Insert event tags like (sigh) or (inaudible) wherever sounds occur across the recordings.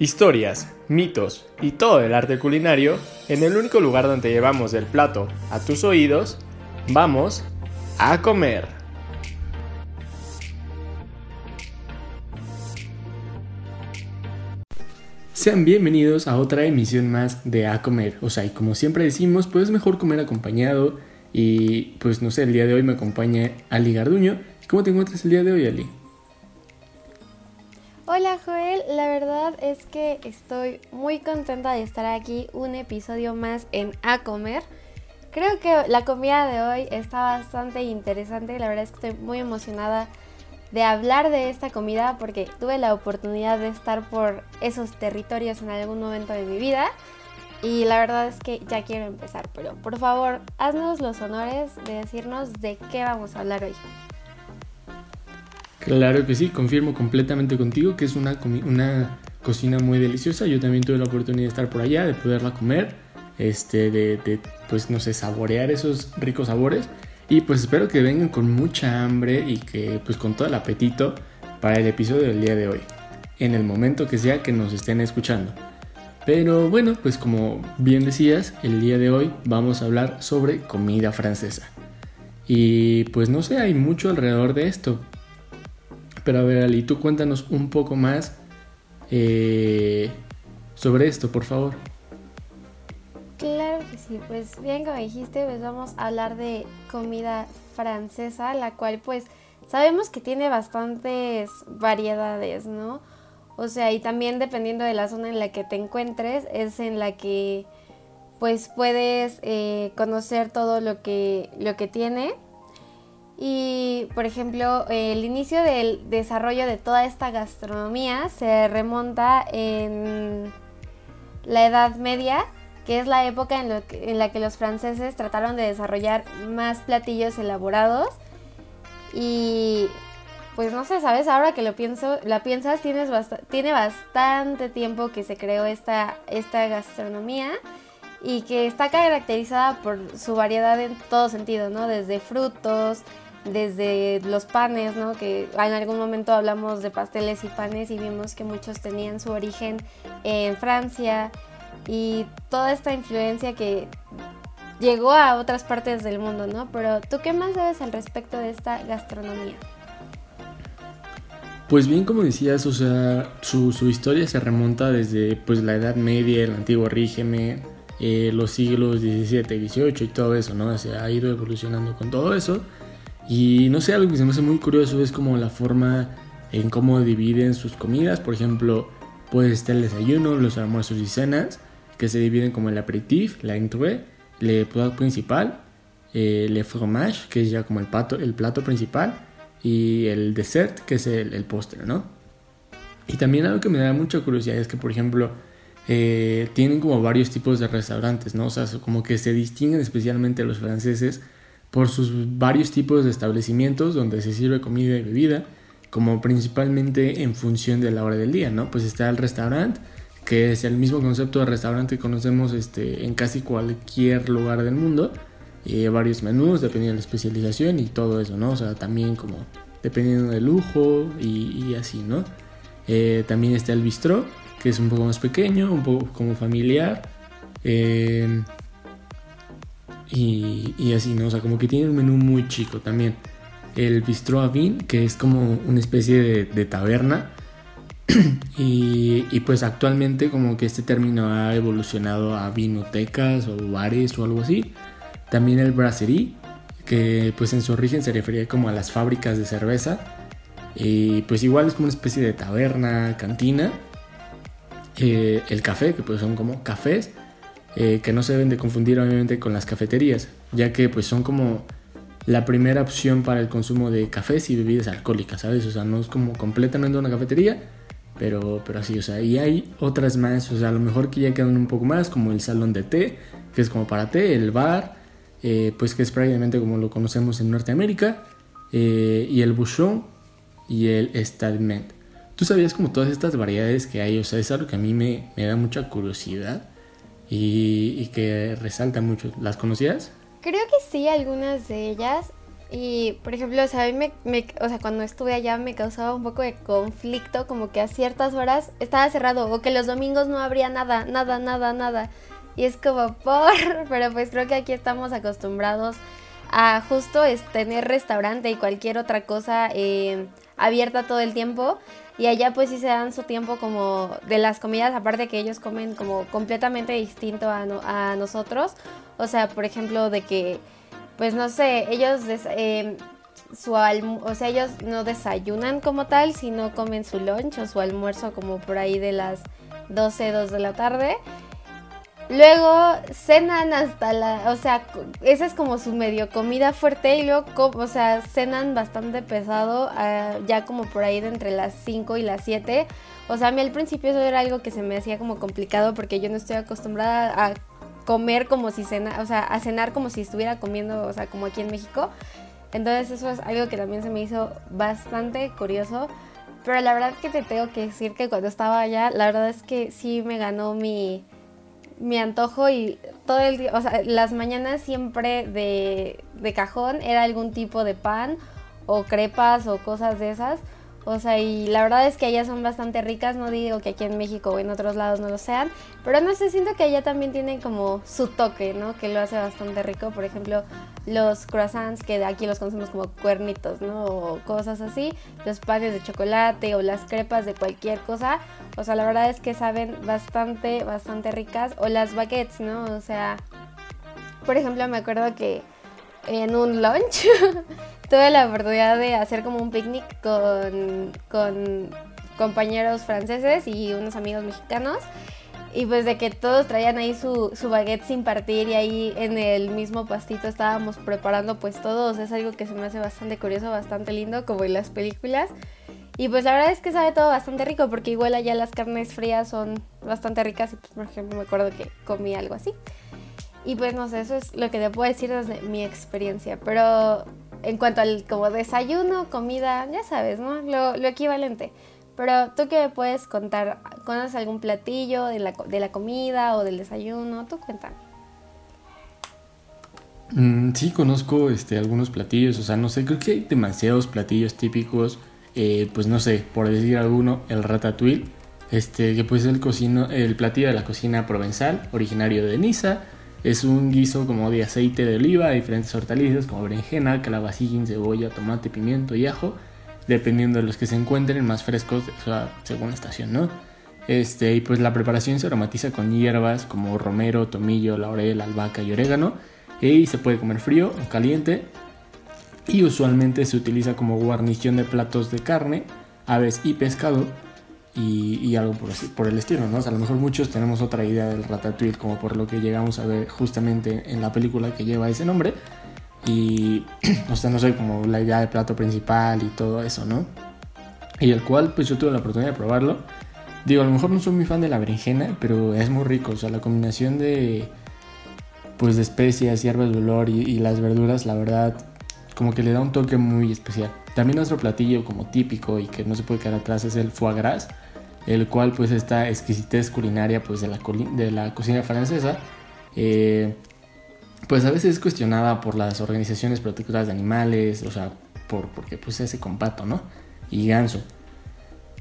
Historias, mitos y todo el arte culinario en el único lugar donde llevamos el plato a tus oídos, vamos a comer. Sean bienvenidos a otra emisión más de A Comer. O sea, y como siempre decimos, pues es mejor comer acompañado. Y pues no sé, el día de hoy me acompaña Ali Garduño. ¿Cómo te encuentras el día de hoy, Ali? Hola Joel, la verdad es que estoy muy contenta de estar aquí un episodio más en A Comer. Creo que la comida de hoy está bastante interesante, la verdad es que estoy muy emocionada de hablar de esta comida porque tuve la oportunidad de estar por esos territorios en algún momento de mi vida y la verdad es que ya quiero empezar, pero por favor haznos los honores de decirnos de qué vamos a hablar hoy. Claro que sí, confirmo completamente contigo que es una, una cocina muy deliciosa. Yo también tuve la oportunidad de estar por allá, de poderla comer, este, de, pues no sé, saborear esos ricos sabores. Y pues espero que vengan con mucha hambre y que pues con todo el apetito para el episodio del día de hoy, en el momento que sea que nos estén escuchando. Pero bueno, pues como bien decías, el día de hoy vamos a hablar sobre comida francesa. Y pues no sé, hay mucho alrededor de esto. Pero a ver, Ali, tú cuéntanos un poco más eh, sobre esto, por favor. Claro que sí, pues bien como dijiste, pues vamos a hablar de comida francesa, la cual pues sabemos que tiene bastantes variedades, ¿no? O sea, y también dependiendo de la zona en la que te encuentres, es en la que pues puedes eh, conocer todo lo que, lo que tiene. Y, por ejemplo, el inicio del desarrollo de toda esta gastronomía se remonta en la Edad Media, que es la época en, la que los franceses trataron de desarrollar más platillos elaborados. Y, pues no sé, ¿sabes? Ahora que lo pienso, la piensas, tienes tiene bastante tiempo que se creó esta, esta gastronomía y que está caracterizada por su variedad en todo sentido, ¿no? Desde frutos, desde los panes, ¿no? Que en algún momento hablamos de pasteles y panes y vimos que muchos tenían su origen en Francia y toda esta influencia que llegó a otras partes del mundo, ¿no? Pero tú qué más sabes al respecto de esta gastronomía? Pues bien, como decías, o sea, su, historia se remonta desde pues la Edad Media, el antiguo régimen, eh, los siglos XVII, XVIII y todo eso, ¿no? Se ha ido evolucionando con todo eso. Y no sé, algo que se me hace muy curioso es como la forma en cómo dividen sus comidas. Por ejemplo, puede estar el desayuno, los almuerzos y cenas, que se dividen como el aperitif, la entrée, le plat principal, eh, le fromage, que es ya como el, pato, el plato principal, y el dessert, que es el, postre, ¿no? Y también algo que me da mucha curiosidad es que, por ejemplo, eh, tienen como varios tipos de restaurantes, ¿no? O sea, como que se distinguen especialmente los franceses por sus varios tipos de establecimientos donde se sirve comida y bebida, como principalmente en función de la hora del día, ¿no? Pues está el restaurante, que es el mismo concepto de restaurante que conocemos este, en casi cualquier lugar del mundo, y varios menús dependiendo de la especialización y todo eso, ¿no? O sea, también como dependiendo del lujo y, así, ¿no? Eh, también está el bistró, que es un poco más pequeño, un poco como familiar. Eh, y, así, ¿no? O sea, como que tiene un menú muy chico también. El Bistro Avin, que es como una especie de, taberna. (clears throat) y, pues actualmente como que este término ha evolucionado a vinotecas o bares o algo así. También el Brasserie, que pues en su origen se refería como a las fábricas de cerveza. Y pues igual es como una especie de taberna, cantina. Eh, el café, que pues son como cafés eh, que no se deben de confundir obviamente con las cafeterías, ya que pues son como la primera opción para el consumo de cafés y bebidas alcohólicas, ¿sabes? O sea, no es como completamente una cafetería, pero, pero así, o sea, y hay otras más, o sea, a lo mejor que ya quedan un poco más, como el salón de té, que es como para té, el bar, eh, pues que es prácticamente como lo conocemos en Norteamérica, eh, y el bouchon y el estadment. ¿Tú sabías como todas estas variedades que hay? O sea, es algo que a mí me, me da mucha curiosidad y, que resalta mucho. ¿Las conocías? Creo que sí, algunas de ellas. Y, por ejemplo, o sea, a mí me, o sea, cuando estuve allá me causaba un poco de conflicto, como que a ciertas horas estaba cerrado, o que los domingos no habría nada, nada, nada, nada. Y es como, por, (laughs) pero pues creo que aquí estamos acostumbrados a justo es tener restaurante y cualquier otra cosa eh, abierta todo el tiempo. Y allá pues sí se dan su tiempo como de las comidas, aparte que ellos comen como completamente distinto a, a nosotros. O sea, por ejemplo, de que pues no sé, ellos, eh, su o sea, ellos no desayunan como tal, sino comen su lunch o su almuerzo como por ahí de las 12, 2 de la tarde. Luego cenan hasta la, o sea, esa es como su medio comida fuerte y luego, o sea, cenan bastante pesado, ah, ya como por ahí de entre las 5 y las 7. O sea, a mí al principio eso era algo que se me hacía como complicado porque yo no estoy acostumbrada a comer como si cena, o sea, a cenar como si estuviera comiendo, o sea, como aquí en México. Entonces eso es algo que también se me hizo bastante curioso. Pero la verdad que te tengo que decir que cuando estaba allá, la verdad es que sí me ganó mi, mi antojo y todo el día, o sea, las mañanas siempre de, de cajón era algún tipo de pan o crepas o cosas de esas. O sea, y la verdad es que allá son bastante ricas, no digo que aquí en México o en otros lados no lo sean, pero no sé, siento que allá también tienen como su toque, ¿no? Que lo hace bastante rico, por ejemplo, los croissants que aquí los conocemos como cuernitos, ¿no? O cosas así, los panes de chocolate o las crepas de cualquier cosa, o sea, la verdad es que saben bastante, bastante ricas, o las baguettes, ¿no? O sea, por ejemplo, me acuerdo que en un lunch (laughs) tuve la oportunidad de hacer como un picnic con, con compañeros franceses y unos amigos mexicanos. Y pues de que todos traían ahí su, su, baguette sin partir y ahí en el mismo pastito estábamos preparando pues todos. Es algo que se me hace bastante curioso, bastante lindo, como en las películas. Y pues la verdad es que sabe todo bastante rico porque igual allá las carnes frías son bastante ricas y pues por ejemplo me acuerdo que comí algo así. Y pues no sé, eso es lo que te puedo decir desde mi experiencia. Pero en cuanto al como desayuno, comida, ya sabes, ¿no? Lo, equivalente. Pero tú qué me puedes contar, ¿conoces algún platillo de la, de la comida o del desayuno? Tú cuéntame. Mm, sí, conozco este, algunos platillos, o sea, no sé, creo que hay demasiados platillos típicos, eh, pues no sé, por decir alguno, el ratatouille, este, que pues es el, cocino, el platillo de la cocina provenzal, originario de Niza, es un guiso como de aceite de oliva, diferentes hortalizas como berenjena, calabacín, cebolla, tomate, pimiento y ajo, dependiendo de los que se encuentren más frescos, o sea, según la estación, ¿no? Este, y pues la preparación se aromatiza con hierbas como romero, tomillo, laurel, albahaca y orégano, y se puede comer frío o caliente, y usualmente se utiliza como guarnición de platos de carne, aves y pescado, y, algo por, por el estilo, ¿no? O sea, a lo mejor muchos tenemos otra idea del ratatouille como por lo que llegamos a ver justamente en la película que lleva ese nombre y, (clears throat) o sea, no sé, como la idea del plato principal y todo eso, ¿no? Y el cual, pues yo tuve la oportunidad de probarlo. Digo, a lo mejor no soy muy fan de la berenjena, pero es muy rico, o sea, la combinación de, pues, de especias, hierbas de olor y, y las verduras, la verdad, como que le da un toque muy especial. También nuestro platillo como típico y que no se puede quedar atrás es el foie gras, el cual pues esta exquisitez culinaria pues de la, cocina francesa eh, pues a veces es cuestionada por las organizaciones protectoras de animales, o sea, por, porque pues ese compato, ¿no? Y ganso.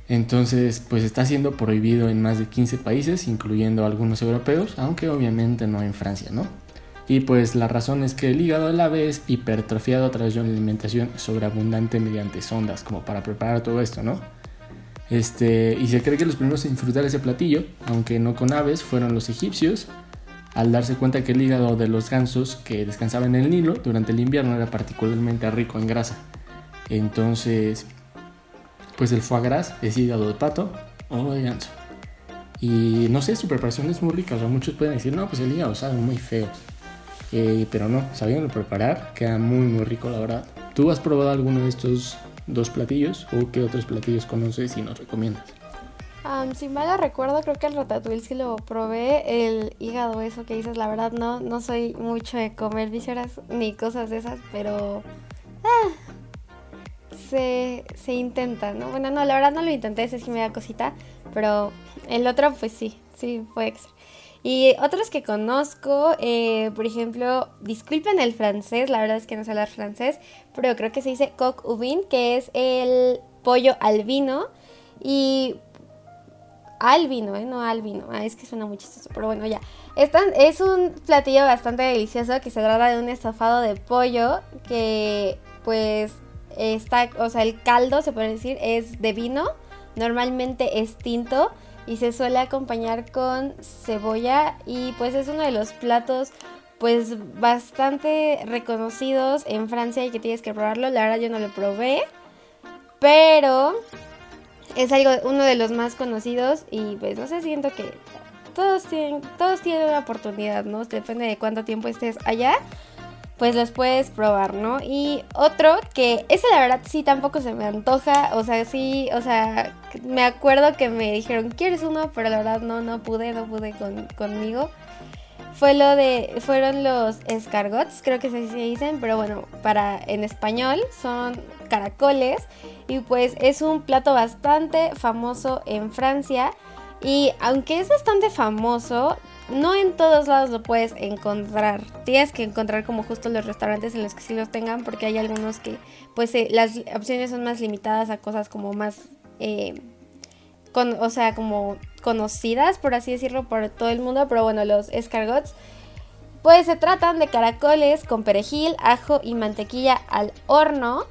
Entonces, pues está siendo prohibido en más de 15 países, incluyendo algunos europeos, aunque obviamente no en Francia, ¿no? Y pues la razón es que el hígado del ave es hipertrofiado a través de una alimentación sobreabundante mediante sondas, como para preparar todo esto, ¿no? Este, y se cree que los primeros en disfrutar ese platillo, aunque no con aves, fueron los egipcios, al darse cuenta que el hígado de los gansos que descansaban en el Nilo durante el invierno era particularmente rico en grasa. Entonces, pues el foie gras es hígado de pato o de ganso. Y no sé, su preparación es muy rica. O sea, muchos pueden decir, no, pues el hígado sabe muy feo. Eh, pero no, sabiendo preparar, queda muy, muy rico, la verdad. ¿Tú has probado alguno de estos dos platillos o qué otros platillos conoces y nos recomiendas? si mal recuerdo, creo que el ratatouille sí lo probé. El hígado, eso que dices, la verdad no, no soy mucho de comer vísceras ni cosas de esas, pero ah, se, se, intenta, ¿no? Bueno, no, la verdad no lo intenté, ese sí me da cosita, pero el otro pues sí, sí puede ser. Y otros que conozco, eh, por ejemplo, disculpen el francés, la verdad es que no sé hablar francés, pero creo que se dice coq au vin, que es el pollo albino. Y albino, ¿eh? No albino. Ah, es que suena muy chistoso, pero bueno, ya. es un platillo bastante delicioso que se trata de un estofado de pollo que, pues, está, o sea, el caldo, se puede decir, es de vino. Normalmente es tinto y se suele acompañar con cebolla y pues es uno de los platos pues bastante reconocidos en Francia y que tienes que probarlo. La verdad yo no lo probé, pero es algo uno de los más conocidos y pues no sé, siento que todos tienen todos tienen una oportunidad, ¿no? Depende de cuánto tiempo estés allá pues los puedes probar, ¿no? Y otro que ese la verdad sí tampoco se me antoja, o sea, sí, o sea, me acuerdo que me dijeron, ¿quieres uno? Pero la verdad no, no pude, no pude con, conmigo. Fue lo de, fueron los escargots, creo que así se dicen, pero bueno, para en español son caracoles y pues es un plato bastante famoso en Francia y aunque es bastante famoso, no en todos lados lo puedes encontrar. Tienes que encontrar como justo los restaurantes en los que sí los tengan porque hay algunos que pues eh, las opciones son más limitadas a cosas como más... Eh, con, o sea, como conocidas, por así decirlo, por todo el mundo. Pero bueno, los escargots pues se tratan de caracoles con perejil, ajo y mantequilla al horno.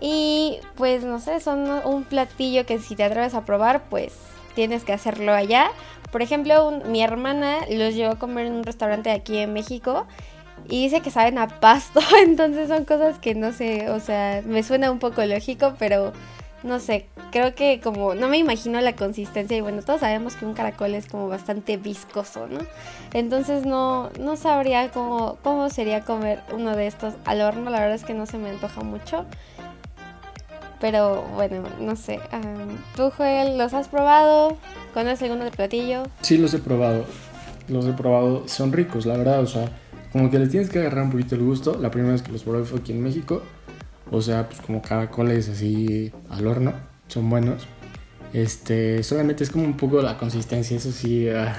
Y pues no sé, son un platillo que si te atreves a probar, pues tienes que hacerlo allá. Por ejemplo, mi hermana los llevó a comer en un restaurante aquí en México y dice que saben a pasto, (laughs) entonces son cosas que no sé, o sea, me suena un poco lógico, pero no sé, creo que como no me imagino la consistencia y bueno, todos sabemos que un caracol es como bastante viscoso, ¿no? Entonces no, no sabría cómo, cómo sería comer uno de estos al horno, la verdad es que no se me antoja mucho. Pero bueno, no sé. ¿Tú, Joel, los has probado? ¿Conoces alguno de platillo? Sí, los he probado. Los he probado. Son ricos, la verdad. O sea, como que les tienes que agarrar un poquito el gusto. La primera vez que los probé fue aquí en México. O sea, pues como caracoles así al horno. Son buenos. Este, solamente es como un poco la consistencia. Eso sí. Uh,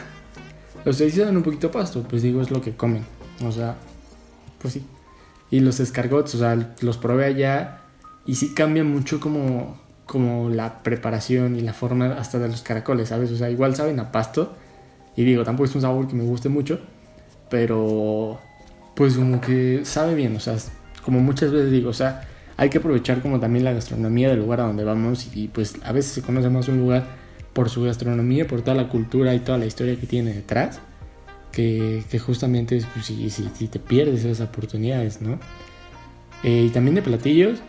los dan un poquito pasto. Pues digo, es lo que comen. O sea, pues sí. Y los escargots, o sea, los probé allá y sí cambia mucho como, como la preparación y la forma hasta de los caracoles, ¿sabes? O sea, igual saben a pasto. Y digo, tampoco es un sabor que me guste mucho. Pero pues como que sabe bien, o sea, como muchas veces digo, o sea, hay que aprovechar como también la gastronomía del lugar a donde vamos y, pues a veces se conoce más un lugar por su gastronomía, por toda la cultura y toda la historia que tiene detrás, que, que justamente pues, si, si, te pierdes esas oportunidades, ¿no? Eh, y también de platillos,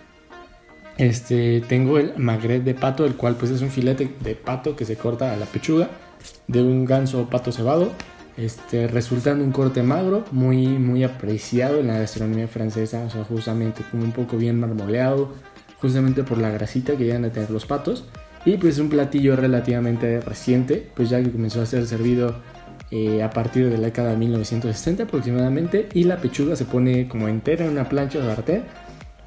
este, tengo el magret de pato, el cual pues es un filete de pato que se corta a la pechuga de un ganso pato cebado, este, resultando un corte magro, muy, muy apreciado en la gastronomía francesa, o sea, justamente como un poco bien marmoleado, justamente por la grasita que llegan a tener los patos. Y pues un platillo relativamente reciente, pues ya que comenzó a ser servido eh, a partir de la década de 1960 aproximadamente, y la pechuga se pone como entera en una plancha de sartén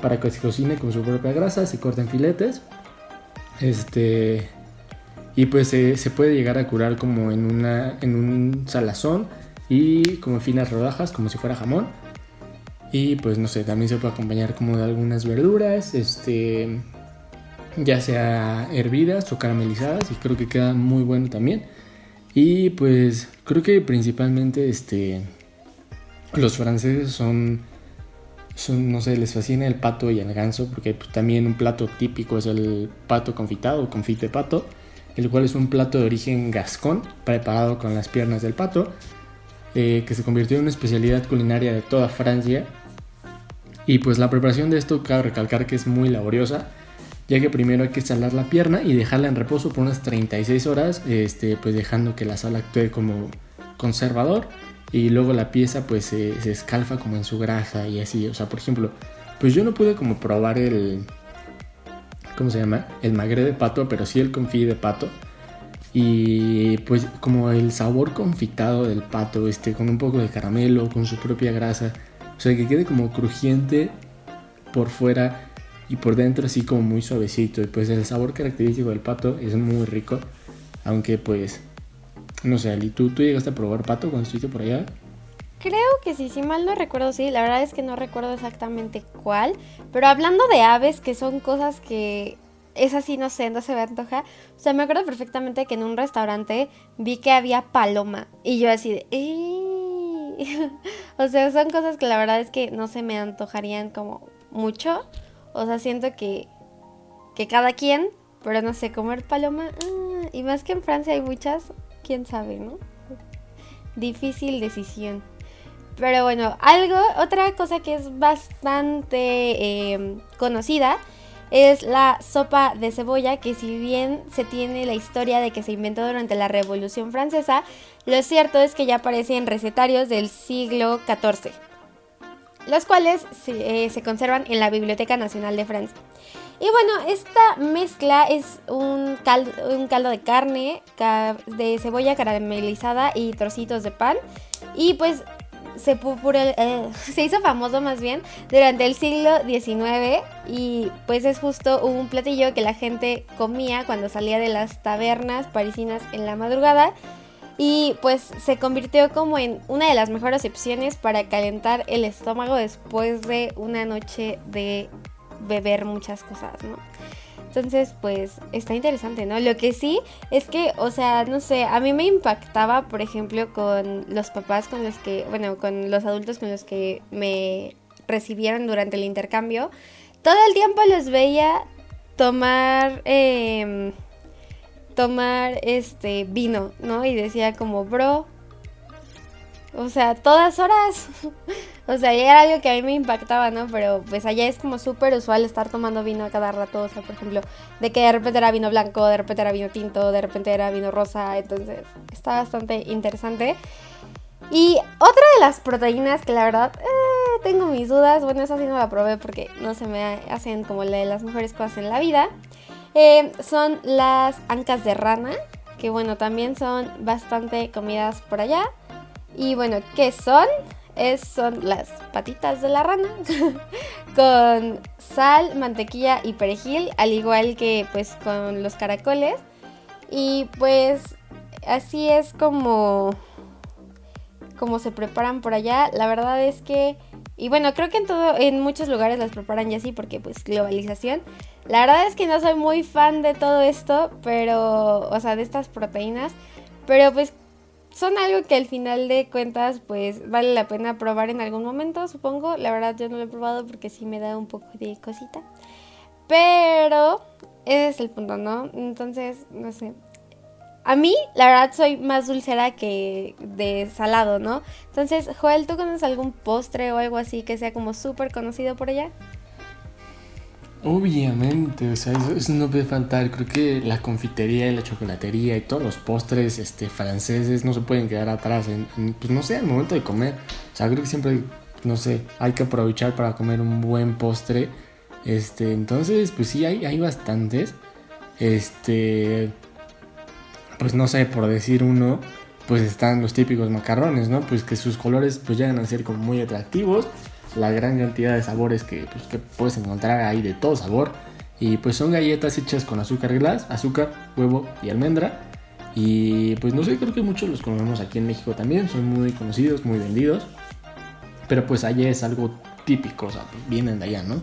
para que se cocine con su propia grasa, se corten filetes. Este. Y pues se, puede llegar a curar como en, una, en un salazón y como finas rodajas, como si fuera jamón. Y pues no sé, también se puede acompañar como de algunas verduras, este, ya sea hervidas o caramelizadas y creo que queda muy bueno también. Y pues creo que principalmente este, los franceses son no sé, les fascina el pato y el ganso, porque pues, también un plato típico es el pato confitado confite pato, el cual es un plato de origen gascón, preparado con las piernas del pato, eh, que se convirtió en una especialidad culinaria de toda Francia. Y pues la preparación de esto cabe recalcar que es muy laboriosa, ya que primero hay que salar la pierna y dejarla en reposo por unas 36 horas, este, pues dejando que la sal actúe como conservador y luego la pieza pues se, escalfa como en su grasa y así, o sea, por ejemplo, pues yo no pude como probar el, ¿cómo se llama? El magre de pato, pero sí el confit de pato. Y pues como el sabor confitado del pato, este, con un poco de caramelo, con su propia grasa, o sea, que quede como crujiente por fuera y por dentro así como muy suavecito. Y pues el sabor característico del pato es muy rico, aunque pues No sé, Ali, ¿tú, ¿tú llegaste a probar pato cuando estuviste por allá? Creo que sí, si mal no recuerdo, sí, la verdad es que no recuerdo exactamente cuál, pero hablando de aves, que son cosas que es así, no sé, no se me antoja, o sea, me acuerdo perfectamente que en un restaurante vi que había paloma y yo así de... (laughs) o sea, son cosas que la verdad es que no se me antojarían como mucho, o sea, siento que, que cada quien, pero no sé, comer paloma, ah, y más que en Francia hay muchas, quién sabe, ¿no? Difícil decisión. Pero bueno, algo, otra cosa que es bastante em, conocida es la sopa de cebolla, que si bien se tiene la historia de que se inventó durante la Revolución Francesa, lo cierto es que ya aparece en recetarios del siglo XIV, los cuales se, eh, conservan en la Biblioteca Nacional de Francia. Y bueno, esta mezcla es un caldo, un caldo de carne, de cebolla caramelizada y trocitos de pan. Y pues se, eh, (laughs) se hizo famoso más bien durante el siglo XIX y pues es justo un platillo que la gente comía cuando salía de las tabernas parisinas en la madrugada y pues se convirtió como en una de las mejores opciones para calentar el estómago después de una noche de beber muchas cosas, ¿no? Entonces, pues está interesante, ¿no? Lo que sí es que, o sea, no sé, a mí me impactaba, por ejemplo, con los papás con los que, bueno, con los adultos con los que me recibieron durante el intercambio. Todo el tiempo los veía tomar, eh, tomar este vino, ¿no? Y decía como, bro, o sea, todas horas. (laughs) o sea, era algo que a mí me impactaba, ¿no? Pero pues allá es como súper usual estar tomando vino a cada rato. O sea, por ejemplo, de que de repente era vino blanco, de repente era vino tinto, de repente era vino rosa. Entonces, está bastante interesante. Y otra de las proteínas que la verdad eh, tengo mis dudas, bueno, esa sí no la probé porque no se me hacen como la de las mejores cosas en la vida, eh, son las ancas de rana, que bueno, también son bastante comidas por allá. Y bueno, ¿qué son? Es, son las patitas de la rana (laughs) con sal, mantequilla y perejil, al igual que pues con los caracoles. Y pues así es como como se preparan por allá. La verdad es que y bueno, creo que en todo en muchos lugares las preparan ya así porque pues globalización. La verdad es que no soy muy fan de todo esto, pero o sea, de estas proteínas, pero pues son algo que al final de cuentas pues vale la pena probar en algún momento, supongo. La verdad yo no lo he probado porque sí me da un poco de cosita. Pero ese es el punto, ¿no? Entonces, no sé. A mí, la verdad, soy más dulcera que de salado, ¿no? Entonces, Joel, ¿tú conoces algún postre o algo así que sea como súper conocido por allá? Obviamente, o sea, eso, no puede faltar. Creo que la confitería y la chocolatería y todos los postres este, franceses no se pueden quedar atrás. En, pues no sé, al momento de comer. O sea, creo que siempre, no sé, hay que aprovechar para comer un buen postre. Este, entonces, pues sí, hay, hay bastantes. Este, pues no sé, por decir uno, pues están los típicos macarrones, ¿no? Pues que sus colores pues llegan a ser como muy atractivos la gran cantidad de sabores que, pues, que puedes encontrar ahí de todo sabor. Y pues son galletas hechas con azúcar glass, azúcar, huevo y almendra. Y pues no sé, creo que muchos los comemos aquí en México también, son muy conocidos, muy vendidos. Pero pues allá es algo típico, o sea, pues vienen de allá, ¿no?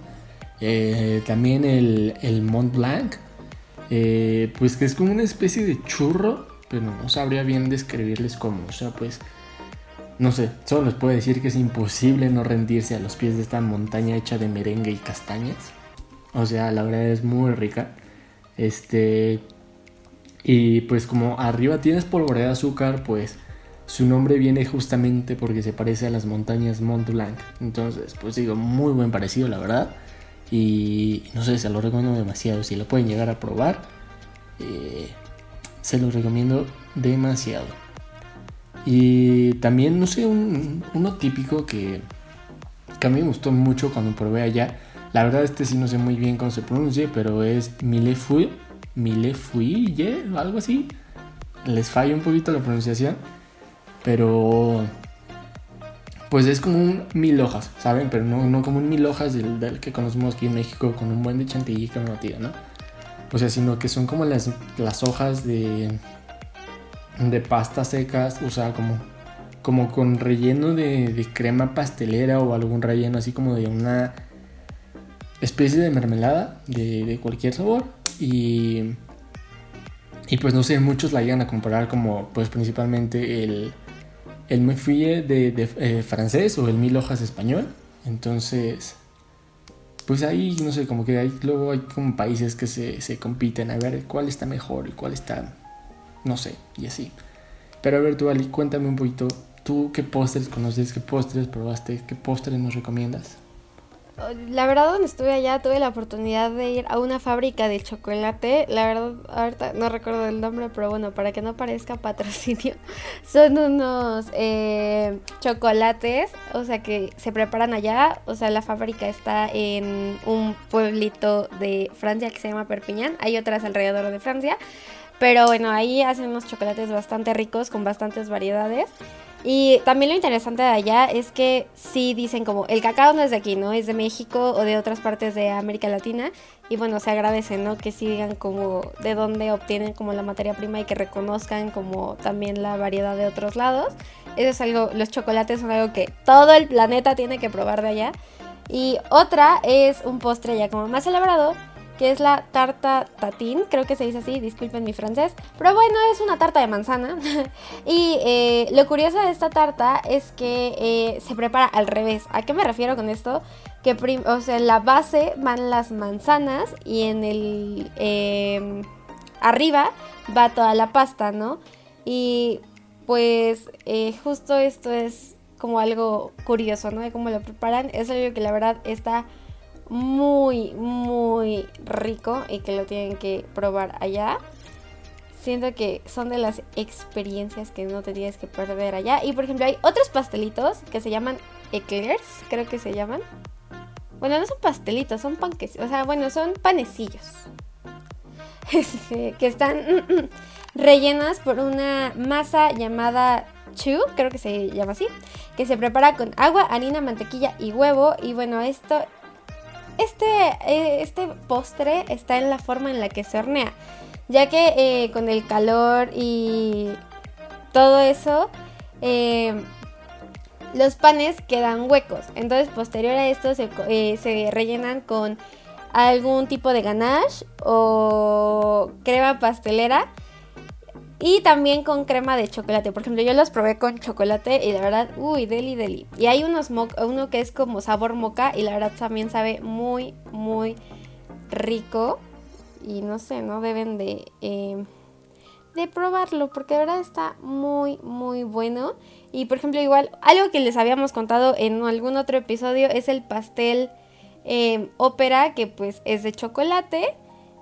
Eh, también el, Mont Blanc, eh, pues que es como una especie de churro, pero no sabría bien describirles cómo, o sea, pues no sé, solo les puedo decir que es imposible no rendirse a los pies de esta montaña hecha de merengue y castañas. O sea, la verdad es muy rica. Este. Y pues como arriba tienes polvoreda de azúcar, pues su nombre viene justamente porque se parece a las montañas Mont Blanc. Entonces, pues digo, muy buen parecido, la verdad. Y no sé, se lo recomiendo demasiado. Si lo pueden llegar a probar, eh, se lo recomiendo demasiado. Y también, no sé, un, uno típico que, a mí me gustó mucho cuando probé allá. La verdad, este sí no sé muy bien cómo se pronuncia, pero es Milefui, Milefui, algo así. Les falla un poquito la pronunciación, pero pues es como un mil hojas, ¿saben? Pero no, no como un mil hojas del, que conocemos aquí en México con un buen de chantilly y ¿no? O sea, sino que son como las, las hojas de, de pastas secas, o sea, como, como con relleno de, de crema pastelera o algún relleno así como de una especie de mermelada de, de cualquier sabor y y pues no sé, muchos la llegan a comparar como pues principalmente el, el de, de eh, francés o el mil hojas español. Entonces, pues ahí, no sé, como que luego hay como países que se, se compiten a ver cuál está mejor y cuál está, no sé, y así. Pero a ver tú, Ali, cuéntame un poquito, ¿tú qué postres conoces? ¿Qué postres probaste? ¿Qué postres nos recomiendas? La verdad, donde estuve allá, tuve la oportunidad de ir a una fábrica de chocolate. La verdad, ahorita no recuerdo el nombre, pero bueno, para que no parezca (laughs) patrocinio, son unos eh, chocolates, o sea, que se preparan allá. O sea, la fábrica está en un pueblito de Francia que se llama Perpignan. Hay otras alrededor de Francia. Pero bueno, ahí hacen unos chocolates bastante ricos con bastantes variedades. Y también lo interesante de allá es que sí dicen como el cacao no es de aquí, ¿no? Es de México o de otras partes de América Latina. Y bueno, se agradece, ¿no? Que sí digan como de dónde obtienen como la materia prima y que reconozcan como también la variedad de otros lados. Eso es algo, los chocolates son algo que todo el planeta tiene que probar de allá. Y otra es un postre ya como más elaborado que es la tarta tatín, creo que se dice así, disculpen mi francés, pero bueno, es una tarta de manzana. (laughs) y eh, lo curioso de esta tarta es que eh, se prepara al revés. ¿A qué me refiero con esto? Que o sea, en la base van las manzanas y en el... Em, arriba va toda la pasta, ¿no? Y pues eh, justo esto es como algo curioso, ¿no? De cómo lo preparan. Es algo que la verdad está muy, muy rico y que lo tienen que probar allá. Siento que son de las experiencias que no te tienes que perder allá. Y por ejemplo, hay otros pastelitos que se llaman eclairs, creo que se llaman. Bueno, no son pastelitos, son panques. O sea, bueno, son panecillos. (laughs) Este, que están (clears throat) rellenas por una masa llamada chu, creo que se llama así, que se prepara con agua, harina, mantequilla y huevo. Y bueno, esto este, eh, este postre está en la forma en la que se hornea, ya que eh, con el calor y todo eso, eh, los panes quedan huecos. Entonces, posterior a esto, se, se rellenan con algún tipo de ganache o crema pastelera y también con crema de chocolate. Por ejemplo, yo los probé con chocolate y la verdad, uy, deli, deli. Y hay unos uno que es como sabor moca y la verdad también sabe muy, muy rico. Y no sé, no deben de, em, de probarlo porque de verdad está muy, muy bueno. Y por ejemplo, igual, algo que les habíamos contado en algún otro episodio es el pastel eh, ópera que pues es de chocolate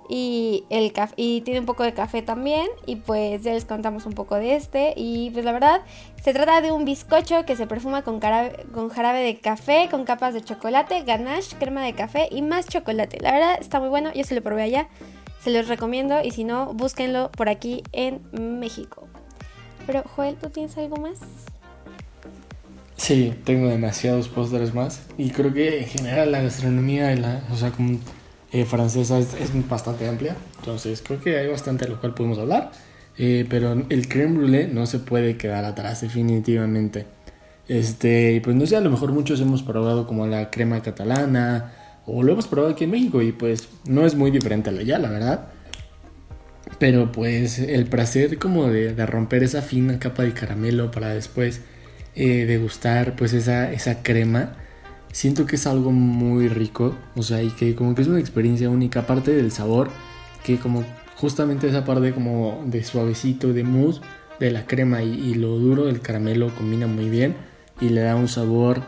y, el y tiene un poco de café también y pues ya les contamos un poco de este y pues la verdad se trata de un bizcocho que se perfuma con, con jarabe de café, con capas de chocolate, ganache, crema de café y más chocolate. La verdad está muy bueno, yo se lo probé allá, se los recomiendo y si no, búsquenlo por aquí en México. Pero Joel, ¿tú tienes algo más? Sí, tengo demasiados postres más y creo que en general la gastronomía, la, o sea, como eh, francesa es, bastante amplia, entonces creo que hay bastante de lo cual podemos hablar, eh, pero el creme brulee no se puede quedar atrás definitivamente. Este, pues no sé, a lo mejor muchos hemos probado como la crema catalana o lo hemos probado aquí en México y pues no es muy diferente a la ya, la verdad. Pero pues el placer como de, romper esa fina capa de caramelo para después eh, degustar pues esa, esa crema siento que es algo muy rico, o sea, y que como que es una experiencia única, aparte del sabor, que como justamente esa parte como de suavecito, de mousse, de la crema y, lo duro del caramelo combina muy bien y le da un sabor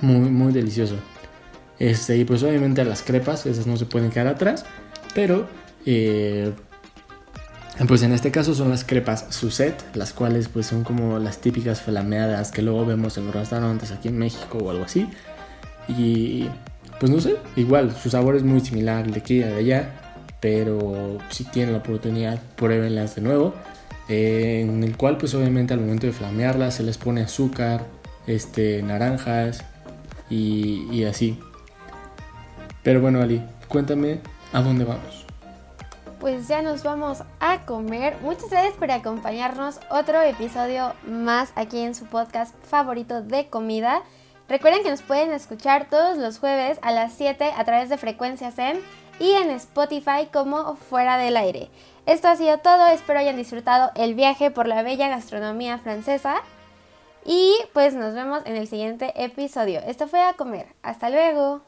muy, muy delicioso. Este, y pues obviamente las crepas, esas no se pueden quedar atrás, pero eh, pues en este caso son las crepas Suzette, las cuales pues son como las típicas flameadas que luego vemos en los restaurantes aquí en México o algo así. Y pues no sé, igual su sabor es muy similar al de aquí y de allá, pero si tienen la oportunidad pruébenlas de nuevo. Eh, en el cual pues obviamente al momento de flamearlas se les pone azúcar, este, naranjas y, y así. Pero bueno Ali, cuéntame a dónde vamos. Pues ya nos vamos a comer. Muchas gracias por acompañarnos. Otro episodio más aquí en su podcast favorito de comida. Recuerden que nos pueden escuchar todos los jueves a las 7 a través de Frecuencias en y en Spotify como Fuera del Aire. Esto ha sido todo, espero hayan disfrutado el viaje por la bella gastronomía francesa y pues nos vemos en el siguiente episodio. Esto fue a comer, hasta luego.